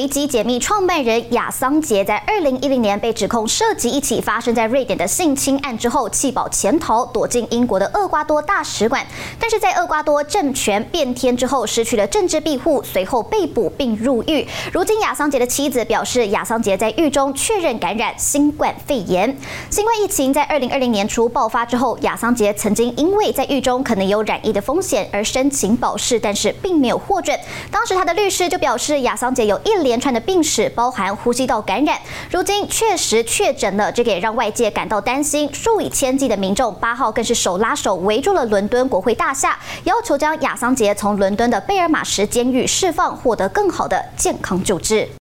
维基解密创办人亚桑杰在二零一零年被指控涉及一起发生在瑞典的性侵案之后，弃保潜逃，躲进英国的厄瓜多大使馆。但是在厄瓜多政权变天之后，失去了政治庇护，随后被捕并入狱。如今，亚桑杰的妻子表示，亚桑杰在狱中确认感染新冠肺炎。新冠疫情在二零二零年初爆发之后，亚桑杰曾经因为在狱中可能有染疫的风险而申请保释，但是并没有获准。当时他的律师就表示，亚桑杰有一连串的病史，包含呼吸道感染，如今确实确诊了，这个也让外界感到担心。数以千计的民众八号更是手拉手围住了伦敦国会大厦，要求将亚桑杰从伦敦的贝尔马什监狱释放，获得更好的健康救治。